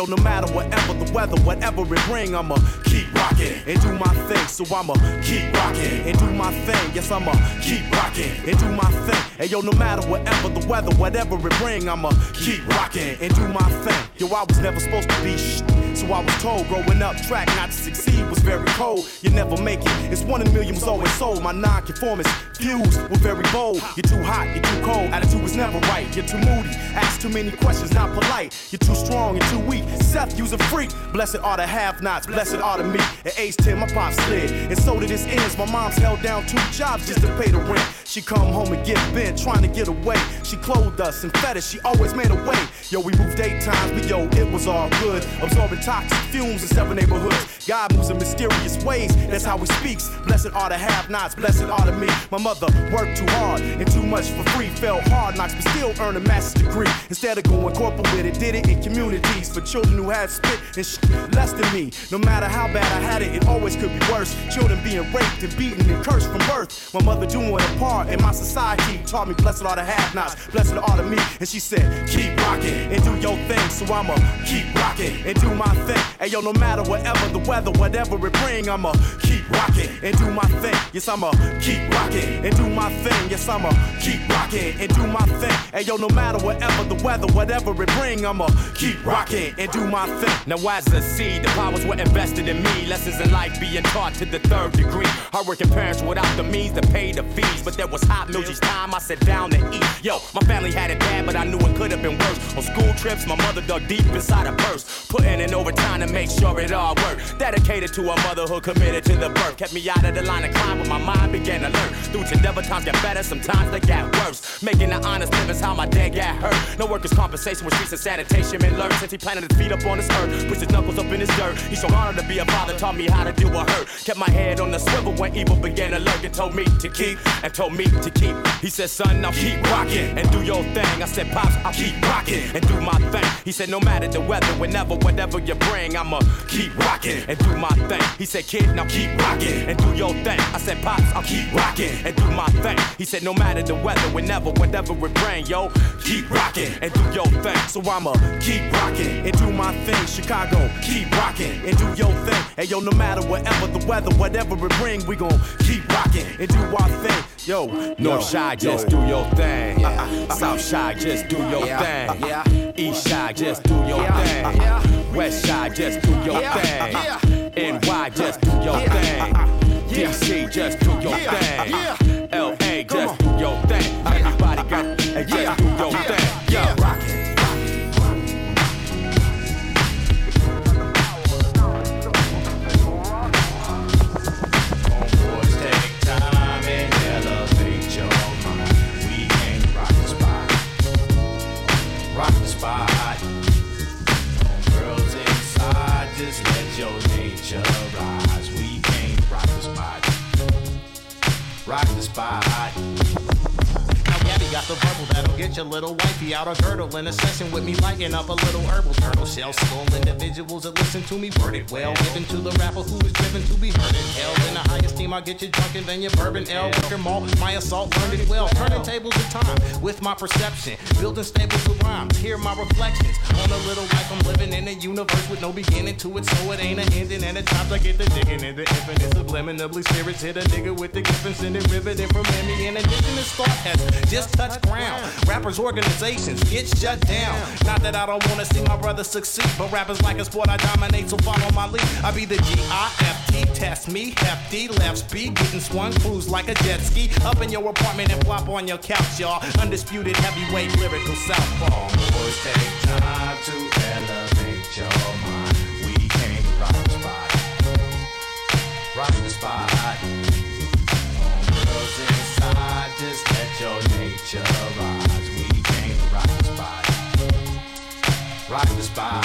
Speaker 26: yo, no matter whatever the weather, whatever it bring, I'ma keep rocking and do my thing, so I'ma keep rocking and do my thing. Yes, I'ma keep rocking and do my thing. And yo, no matter whatever the weather, whatever it bring, I'ma keep rocking and do my thing. Yo, I was never supposed to be sh- so I was told growing up, track not to succeed was very cold. You never make it. It's one in a million was always sold. My non-conformance views were very bold. You're too hot, you're too cold. Attitude was never right. You're too moody. Ask too many questions, not polite. You're too strong, you're too weak. Seth, you's a freak. Blessed are the have-nots. Blessed are the me. At age 10, my pop slid, and so did his ends. My mom's held down two jobs just to pay the rent. She come home and get bent, trying to get away. She clothed us and fed us. She always made a way. Yo, we moved eight times, but yo, it was all good. Absorbing toxic fumes in seven neighborhoods. God moves in mysterious ways. That's how He speaks. Blessed are the have-nots. Blessed are the me. My mother worked too hard and too much for free. Fell hard knocks, but still earned a master's degree. Instead of going corporate with it, did it in communities for children who had spit and sh- less than me. No matter how bad I had it, it always could be worse. Children being raped and beaten and cursed from birth. My mother doing a part in my society taught me blessed are the have-nots, blessed are the me. And she said, keep rocking and do your thing. So I'ma keep rocking and do my thing. And yo, no matter whatever the weather, whatever it bring, I'ma keep rocking and do my thing. Yes, I'ma keep rocking and do my thing. Yes, I'ma keep rocking and do my thing. And yo, no matter whatever the weather, whatever it bring, I'ma keep rocking and do my thing.
Speaker 27: Now as a seed, the powers were invested in me. Lessons in life being taught to the third degree. Hardworking parents without the means to pay the fees. But there was hot each time I sat down to eat. Yo, my family had it bad, but I knew it could have been worse. On school trips, my mother dug deep inside her purse. Putting in overtime to make sure it all worked. Dedicated to a motherhood, committed to the birth. Kept me out of the line of crime, but my mind began to learn. Through endeavor, times get better, sometimes they get worse. Making the honest living's how my dad got hurt. No workers' compensation with streets and sanitation been learned since he planted his feet up on this earth. Pushed his knuckles up in his dirt. He's so honored to be a father, taught me how to deal with hurt. Kept my head on the swivel when evil began to lurk and told me to keep and told me to keep. He said, son, now keep rocking and do your thing. I said, pops, I'll keep rocking and do my thing. He said, no matter the weather, whenever, whatever you bring, I'ma keep rocking and do my thing. He said, kid, now keep rocking and do your thing. I said, pops, I'll keep rocking and do my thing. He said, no matter the weather, whenever, whatever it bring, yo, keep rocking and do your thing.
Speaker 26: So I'ma keep rocking and do my thing. Chicago, keep rocking and do your thing. Hey yo, no matter whatever the weather, whatever it bring, we gon' keep rocking and do our thing. Yo,
Speaker 27: North Side, just do your thing. Uh, uh, South Side, just do your thing. Uh, East Side, just do your thing. West Side, just do your thing. NY, just do your thing. DC, just do your thing. LA, just do your thing. Everybody got, and
Speaker 28: in a session with me lighting up a little herbal turtle shell. Skull individuals that listen to me word it well. Given to the rapper who is driven to be heard and held in the highest esteem I get you drunken than your bourbon L liquor malt my assault learned it well. Turning tables of time with my perception. Building stables of rhymes hear my reflections on a little life I'm living in a universe with no beginning to it so it ain't an ending and at times I get the digging in the infinite subliminally spirits hit a nigga with the gift and send it riveting from me an indigenous thought has just touched ground rappers' organizations get shut down. Not that I don't wanna see my brother succeed, but rappers like a sport I dominate, so follow my lead. I be the G-I-F-T, test me, hefty, left speed, getting swung, cruise like a jet ski. Up in your apartment and flop on your couch, y'all. Undisputed heavyweight lyrical southpaw.
Speaker 14: Boys take time to elevate your mind. We came to rock the spot. Rock the spot. Girls inside, just let your nature rise. We came to rock the spot. Rock the spot.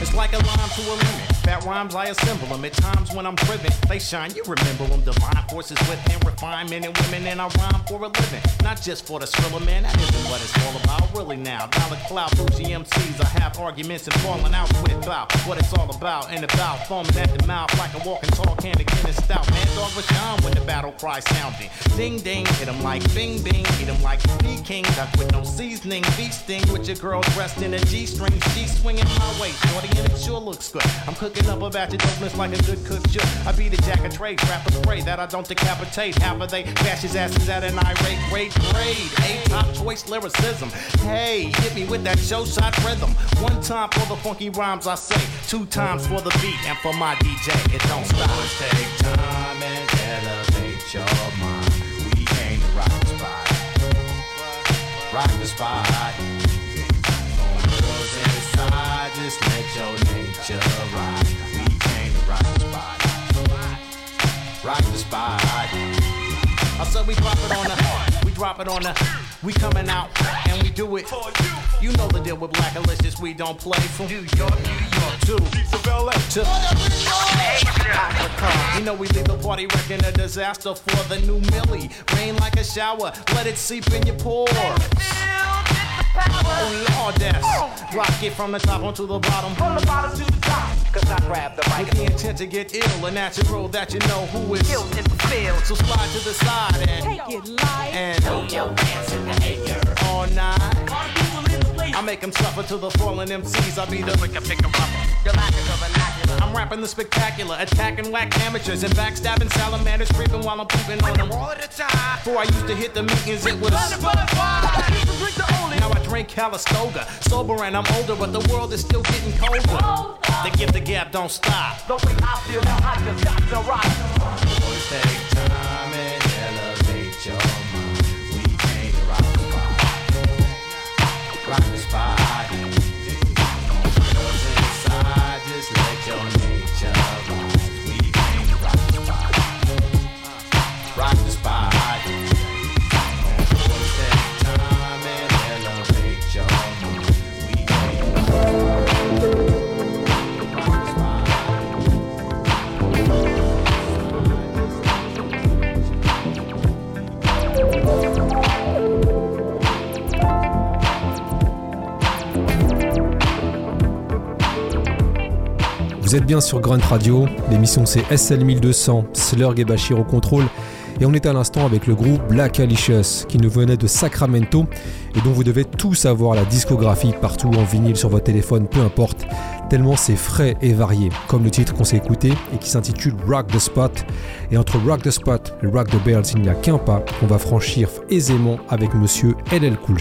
Speaker 28: It's like a line to a lemon. Fat rhymes, I assemble them. At times when I'm driven, they shine, you remember them. Divine forces within, refine men and women, and I rhyme for a living. Not just for the thriller, man, that isn't what it's all about. Really now, dollar cloud, bougie MCs, I have arguments and falling out with about what it's all about. And about foaming at the mouth like a walking tall can of Guinness stout. Man, dog was shine when the battle cry sounding. Ding ding, hit 'em like bing bing, eat 'em like King duck with no seasoning. Feasting with your girl dressed in a G string. She swinging my way, shorty, and it sure looks good. I'm cooking up a batch of dopeness like a good cook should. I be the jack of trade, rapper spray that I don't decapitate. Half of they bash his asses at an irate rate grade. A top choice lyricism. Hey, hit me with that show shot rhythm. One time for the funky rhymes I say, two times for the beat, and for my DJ, it don't stop.
Speaker 14: Boys take time and elevate your mind. We came to rock the spot. Rock the spot. Girls inside, just let your nature rise. We came to rock the spot. Rock the spot.
Speaker 28: Oh, I said we drop it on the, we drop it on the, we coming out and we do it. You know the deal with Blackalicious, we don't play from New York, New York to to LA to Africa. You know we leave the party wrecking a disaster for the new Millie. Rain like a shower, let it seep in your pores. Oh Lord, that's rock it from the top onto the bottom. From the bottom to the top. Cause I grab the mic. With the intent to get ill, a natural that you know who is killed in the field. So slide to the side and
Speaker 23: Take it light.
Speaker 28: and throw your hands in the air all night. I make them suffer to the fallen MCs. I be the wicked picker upper. Your lack of vernacular. I'm rapping the spectacular, attacking whack amateurs and backstabbing salamanders, creeping while I'm pooping on them all the time. Before I used to hit the meetings, it was. Now I drink Calistoga, sober and I'm older, but the world is still getting colder. The give the gap don't stop. The way I feel now, I just got to rock.
Speaker 14: Take time and elevate your Rock the spot. Inside, just let your nature
Speaker 1: Vous êtes bien sur Grunt Radio, l'émission c'est SL1200, Slurg et Bachir au contrôle, et on est à l'instant avec le groupe Black Alicious qui nous venait de Sacramento et dont vous devez tout savoir la discographie partout en vinyle sur votre téléphone, peu importe, tellement c'est frais et varié, comme le titre qu'on s'est écouté et qui s'intitule Rock the Spot. Et entre Rock the Spot et Rock the Bells, il n'y a qu'un pas qu'on va franchir aisément avec monsieur LL Cool.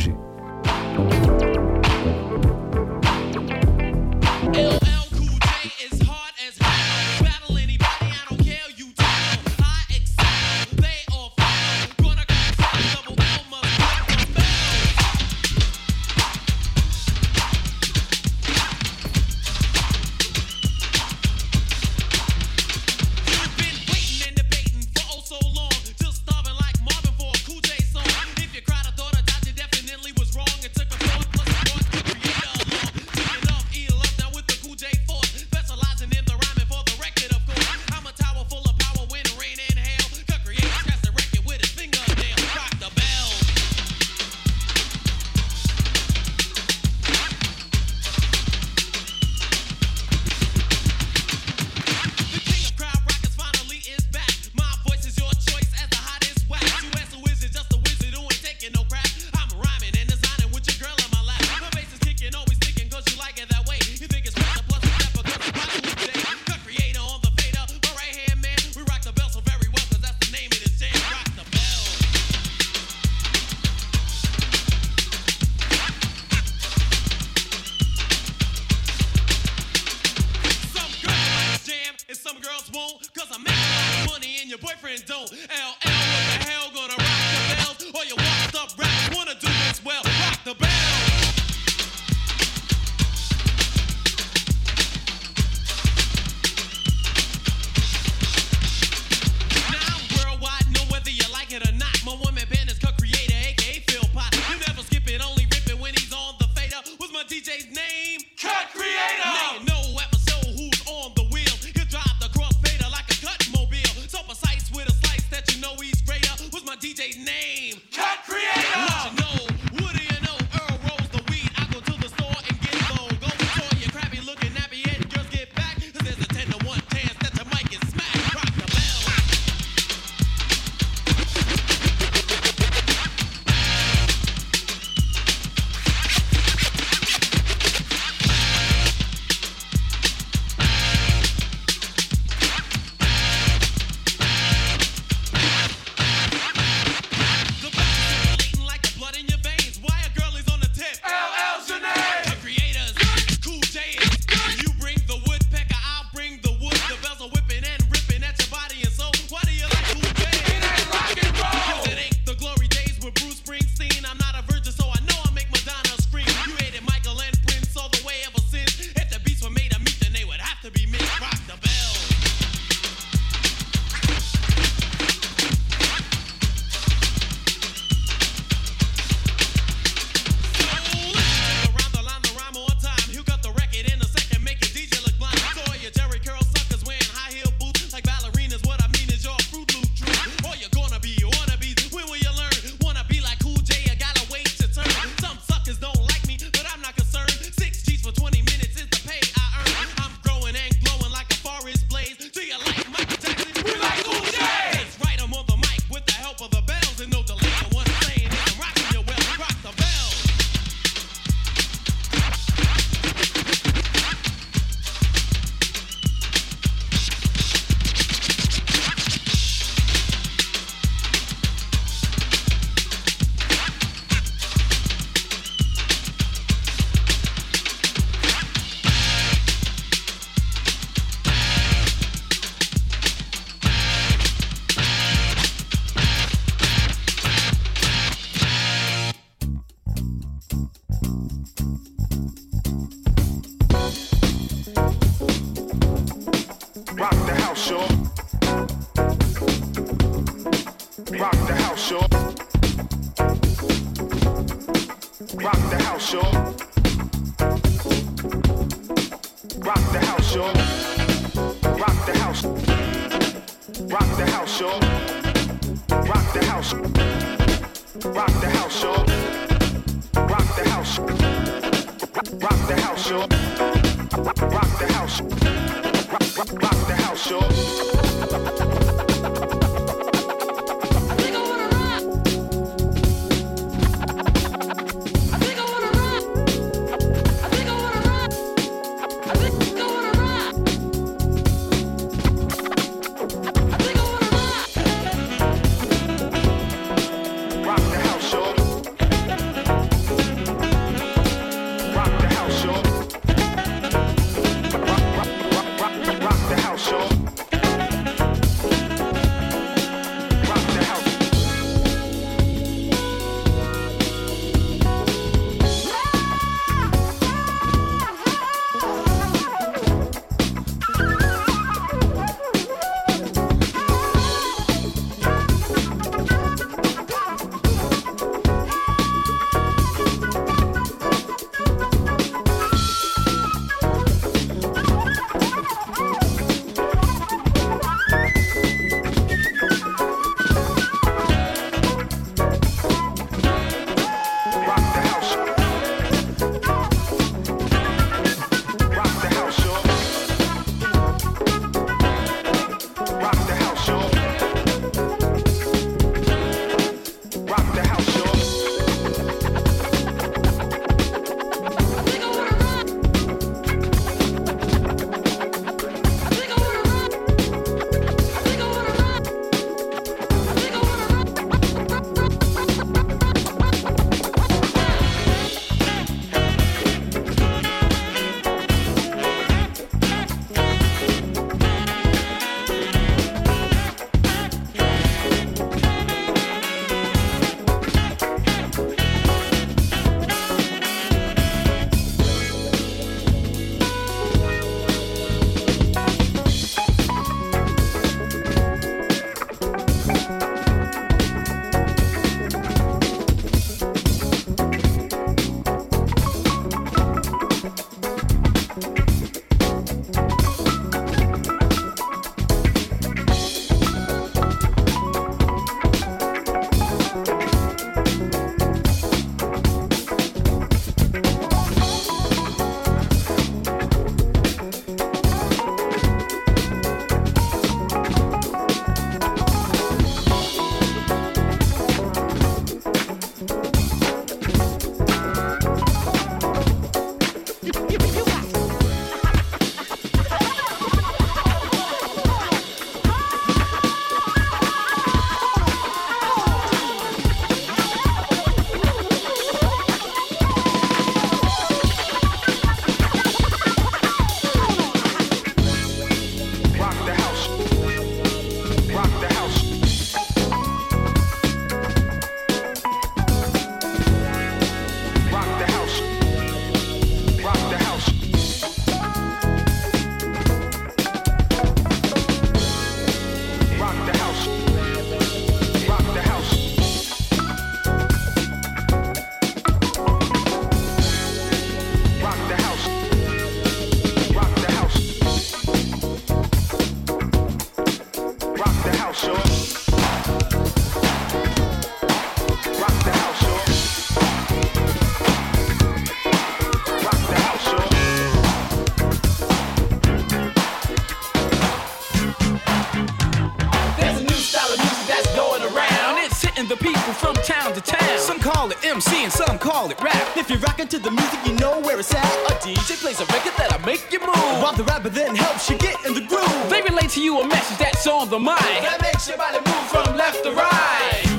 Speaker 29: MC and some call it rap. If you're rocking to the music, you know where it's at. A DJ plays a record that'll make you move. While the rapper then helps you get in the groove.
Speaker 24: They relate to you a message that's on the mind.
Speaker 29: That makes your body move from left to right.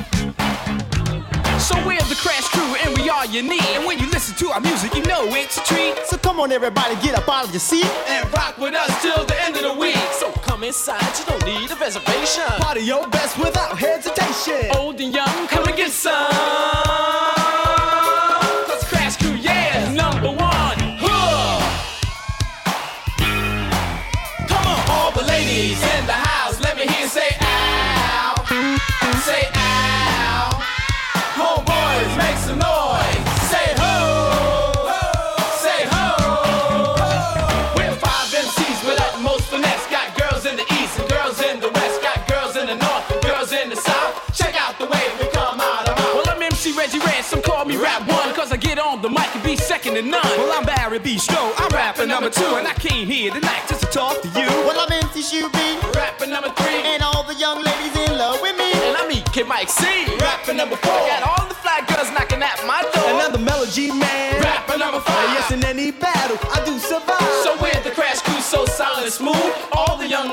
Speaker 24: So we're the Crash Crew and we are your need. And when you listen to our music, you know it's a treat.
Speaker 29: So come on, everybody, get up out of your seat
Speaker 24: and rock with us till the end of the week.
Speaker 29: So come inside, you don't need a reservation. Party your best without hesitation.
Speaker 24: Old and young, come and get some. Number one. Huh. Come on, all the ladies in the house, let me hear you say ow. Say ow. Homeboys, make some noise. Say ho. Say ho. We're five MCs with utmost finesse. Got girls in the east and girls in the west. Got girls in the north and girls in the south. Check out the way we come out of. Well, I'm MC Reggie Ransom, call me Rap One. Cause I get on the mic be second to none.
Speaker 29: Well, I'm Barry Bistro, I'm rapping number two, and I
Speaker 24: came here tonight just to talk to you.
Speaker 29: Well, I'm MC Shooby,
Speaker 24: rapping number three.
Speaker 29: and all the young ladies in love with me.
Speaker 24: And I'm EK Mike C, rapping number four. Got all the fly girls knocking at my door.
Speaker 29: Another melody man,
Speaker 24: rapping number five.
Speaker 29: And yes, in any battle, I do survive.
Speaker 24: So we're the Crash Crew, so solid and smooth. All the young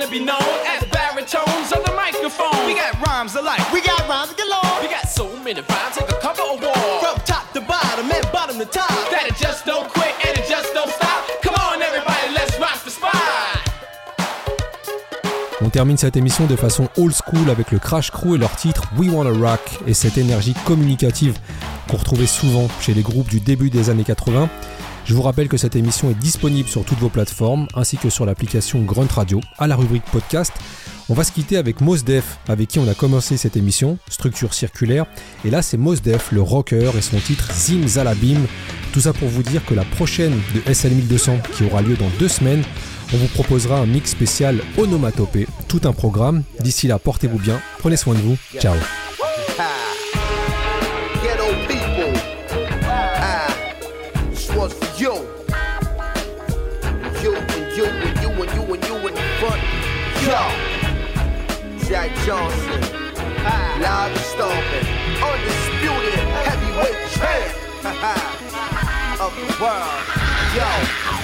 Speaker 24: wanna be known as baritones on the microphone.
Speaker 29: We got rhymes alike. We got rhymes galore.
Speaker 24: We got so many rhymes that could cover a wall.
Speaker 29: From top to bottom and bottom to top.
Speaker 24: That it just don't quit and it just don't stop. Come on everybody, let's rock the spot.
Speaker 1: On termine cette émission de façon old school avec le Crash Crew et leur titre We Wanna Rock et cette énergie communicative qu'on retrouvait souvent chez les groupes du début des années 80. Je vous rappelle que cette émission est disponible sur toutes vos plateformes ainsi que sur l'application Grunt Radio à la rubrique podcast. On va se quitter avec Mos Def, avec qui on a commencé cette émission, structure circulaire. Et là, c'est Mos Def, le rocker, et son titre Zim Zalabim. Tout ça pour vous dire que la prochaine de SL 1200, qui aura lieu dans deux semaines, on vous proposera un mix spécial onomatopée, tout un programme. D'ici là, portez-vous bien, prenez soin de vous, ciao.
Speaker 2: Yo, Jack Johnson. Ah. Live and stomping. Undisputed heavyweight champ of the world. Yo,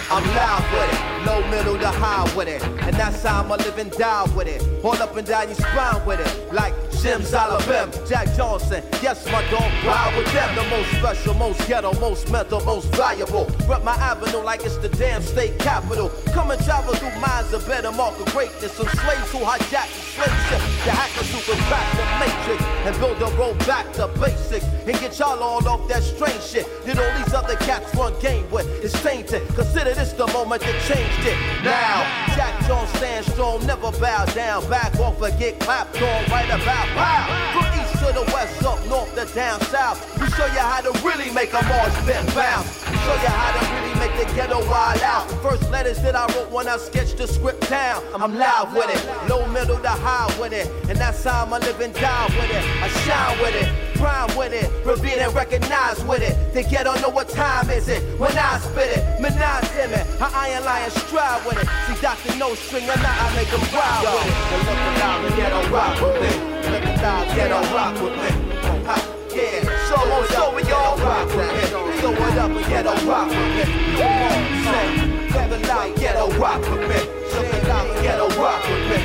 Speaker 2: I'm loud with it. Low, middle to high with it. And that's how I'ma live and die with it. All up and down your spine with it. Like Zim Zalabim, Jack Johnson. Yes, my dog, ride with them. The most special, most ghetto, most mental, most valuable. Rep my avenue like it's the damn state capital. Come and travel through minds of better mark of greatness. Some slaves who hijack the slave ship. The hackers who can crack the matrix and build a road back to basics. And get y'all all off that strange shit. That all these other cats run game with. It's tainted. Consider this the moment that changed Now, Jack Jones stands strong, never bow down. Back off and get clapped on right about pow. From east to the west, up north to down south. We show you how to really make a march bend bounce. We show you how to really make the ghetto wild out. First letters that I wrote when I sketched the script down. I'm loud with it, low, middle to high with it. And that's how I'm a living down with it. I shine with it, prime with it, revered and recognized with it. The ghetto know what time is it when I spit it. Menage it, I iron lion stride with it. See, Dr. No String, or not, I make him proud with it. And look alive and ghetto rock with me. Look alive, ghetto rock with me. Ha, Yeah, so on, so we all rock with me. Throw it up and ghetto rock with me. Come on, say, never lie, ghetto rock with me. Look alive and ghetto rock with me.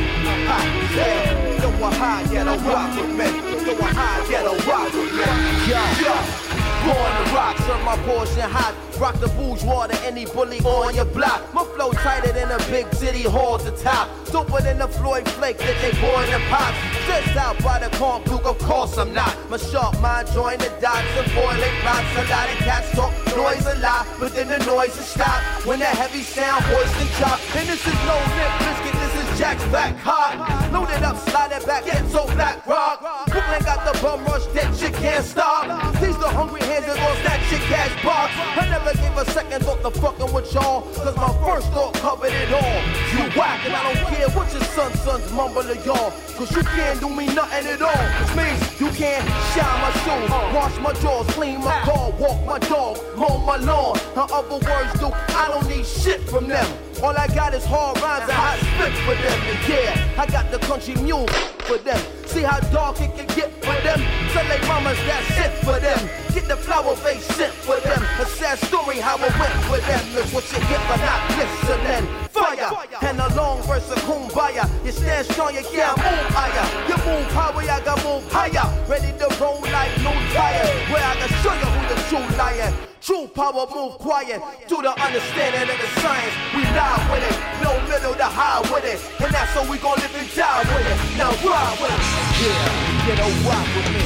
Speaker 2: Ha, yeah, throw a high, ghetto rock with me. Throw a high, ghetto rock with me. Yo, yo. Born to rock, serve my portion hot. Rock the bourgeois to any bully on your block. My flow tighter than a big city hall to top. Doper than the Floyd Flake that they in the pots. Stressed out by the corn fluke, of course I'm not. My sharp mind join the dots and boiling rocks. A lot of cats talk noise a lot, but then the noise will stop. When the heavy sound hoist and chop. And this is no lip biscuit, is Jack's back hot. Loaded up, slide it back, get so black rock. Brooklyn got the bum rush, that shit can't stop. These the hungry hands that lost that shit cash box. I never gave a second thought to fucking with y'all. Cause my first thought covered it all. You whack and I don't care what your son sons mumble to y'all. Cause you can't do me nothing at all. Which means you can't shine my shoes, wash my drawers, clean my car, walk my dog, mow my lawn. In other words, dude, I don't need shit from them. All I got is hard rhymes and hot spit for them. And yeah, I got the country mule for them. See how dark it can get for them. Tell they mamas that's it for them. Get the flower face shit for them. A sad story how it went for them. Is what you get for not listening. Fire and a long verse of kumbaya. You stand strong, you can't move higher. You move higher, I got move higher. Ready to roll like no tire. Where I can show you who the true lion. True power move quiet to the understanding of the science. We die with it, no middle to high with it, and that's how we gon' live and die with it. Now ride with it. Yeah, get a rock with me.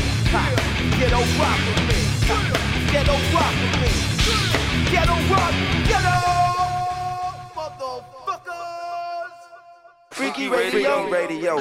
Speaker 2: Get a rock with me. Get a rock with me. Get a rock, get a motherfuckers. Freaky Radio Radio.